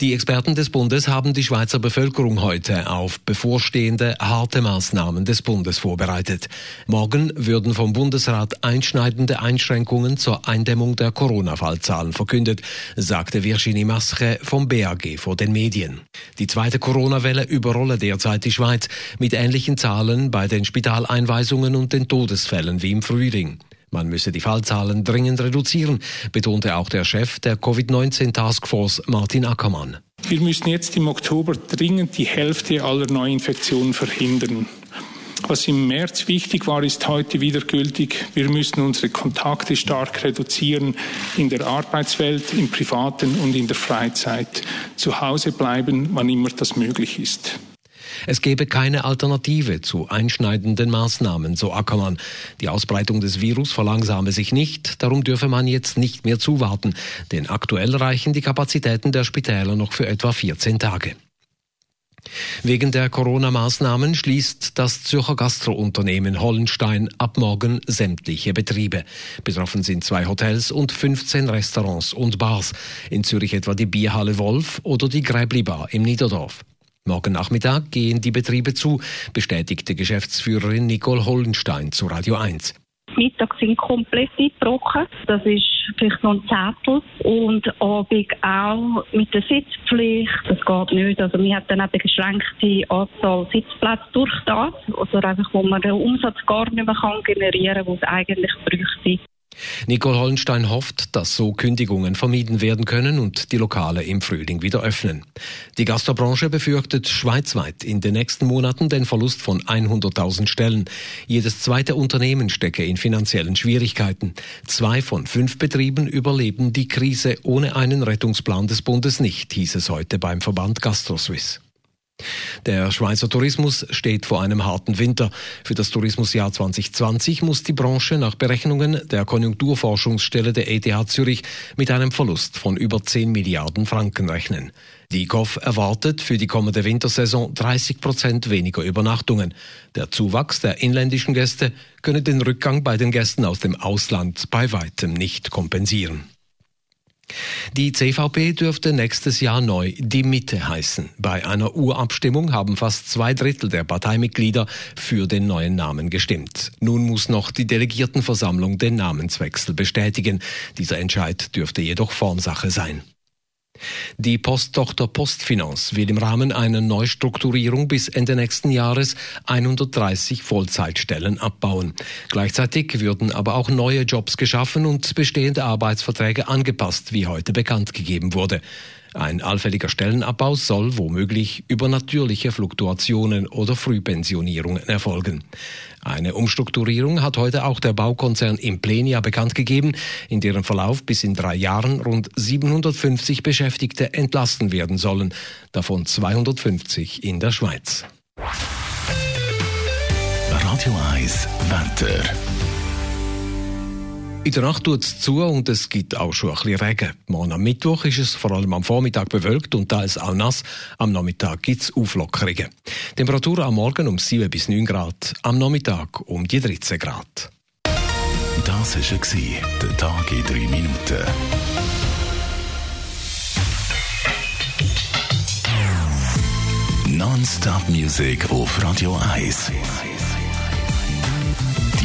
Die Experten des Bundes haben die Schweizer Bevölkerung heute auf bevorstehende harte Maßnahmen des Bundes vorbereitet. Morgen würden vom Bundesrat einschneidende Einschränkungen zur Eindämmung der Corona-Fallzahlen verkündet, sagte Virginie Masche vom BAG vor den Medien. Die zweite Corona-Welle überrolle derzeit die Schweiz mit ähnlichen Zahlen bei den Spitaleinweisungen und den Todesfällen wie im Frühling. Man müsse die Fallzahlen dringend reduzieren, betonte auch der Chef der Covid-19 Taskforce Martin Ackermann. Wir müssen jetzt im Oktober dringend die Hälfte aller Neuinfektionen verhindern. Was im März wichtig war, ist heute wieder gültig. Wir müssen unsere Kontakte stark reduzieren in der Arbeitswelt, im privaten und in der Freizeit. Zu Hause bleiben, wann immer das möglich ist. Es gebe keine Alternative zu einschneidenden Maßnahmen, so Ackermann. Die Ausbreitung des Virus verlangsame sich nicht, darum dürfe man jetzt nicht mehr zuwarten, denn aktuell reichen die Kapazitäten der Spitäler noch für etwa 14 Tage. Wegen der Corona-Maßnahmen schließt das Zürcher Gastrounternehmen Hollenstein ab morgen sämtliche Betriebe. Betroffen sind zwei Hotels und 15 Restaurants und Bars. In Zürich etwa die Bierhalle Wolf oder die Gräbli Bar im Niederdorf. Morgen Nachmittag gehen die Betriebe zu, bestätigte Geschäftsführerin Nicole Hollenstein zu Radio 1. Mittag sind komplett eingebrochen. Das ist vielleicht noch ein Zettel. Und Abend auch mit der Sitzpflicht. Das geht nicht. Also, wir haben dann eine beschränkte Anzahl Sitzplätze durch das. Also, einfach, wo man den Umsatz gar nicht mehr generieren kann, was es eigentlich bräuchte. Nicole Hollenstein hofft, dass so Kündigungen vermieden werden können und die Lokale im Frühling wieder öffnen. Die Gastrobranche befürchtet schweizweit in den nächsten Monaten den Verlust von 100.000 Stellen. Jedes zweite Unternehmen stecke in finanziellen Schwierigkeiten. Zwei von fünf Betrieben überleben die Krise ohne einen Rettungsplan des Bundes nicht, hieß es heute beim Verband GastroSwiss. Der Schweizer Tourismus steht vor einem harten Winter. Für das Tourismusjahr 2020 muss die Branche nach Berechnungen der Konjunkturforschungsstelle der ETH Zürich mit einem Verlust von über 10 Milliarden Franken rechnen. Die KOF erwartet für die kommende Wintersaison 30 Prozent weniger Übernachtungen. Der Zuwachs der inländischen Gäste könne den Rückgang bei den Gästen aus dem Ausland bei weitem nicht kompensieren. Die CVP dürfte nächstes Jahr neu die Mitte heißen. Bei einer Urabstimmung haben fast zwei Drittel der Parteimitglieder für den neuen Namen gestimmt. Nun muss noch die Delegiertenversammlung den Namenswechsel bestätigen. Dieser Entscheid dürfte jedoch Formsache sein. Die Posttochter Postfinanz will im Rahmen einer Neustrukturierung bis Ende nächsten Jahres 130 Vollzeitstellen abbauen. Gleichzeitig würden aber auch neue Jobs geschaffen und bestehende Arbeitsverträge angepasst, wie heute bekannt gegeben wurde. Ein allfälliger Stellenabbau soll womöglich über natürliche Fluktuationen oder Frühpensionierungen erfolgen. Eine Umstrukturierung hat heute auch der Baukonzern Implenia bekannt gegeben, in deren Verlauf bis in drei Jahren rund 750 Beschäftigte entlassen werden sollen, davon 250 in der Schweiz. Radio 1 Wetter. In der Nacht tut es zu und es gibt auch schon ein bisschen Regen. Morgen am Mittwoch ist es vor allem am Vormittag bewölkt und teils auch nass. Am Nachmittag gibt es Auflockerungen. Temperatur am Morgen um 7 bis 9 Grad, am Nachmittag um die 13 Grad. Das war der Tag in 3 Minuten. Non-Stop Music auf Radio 1.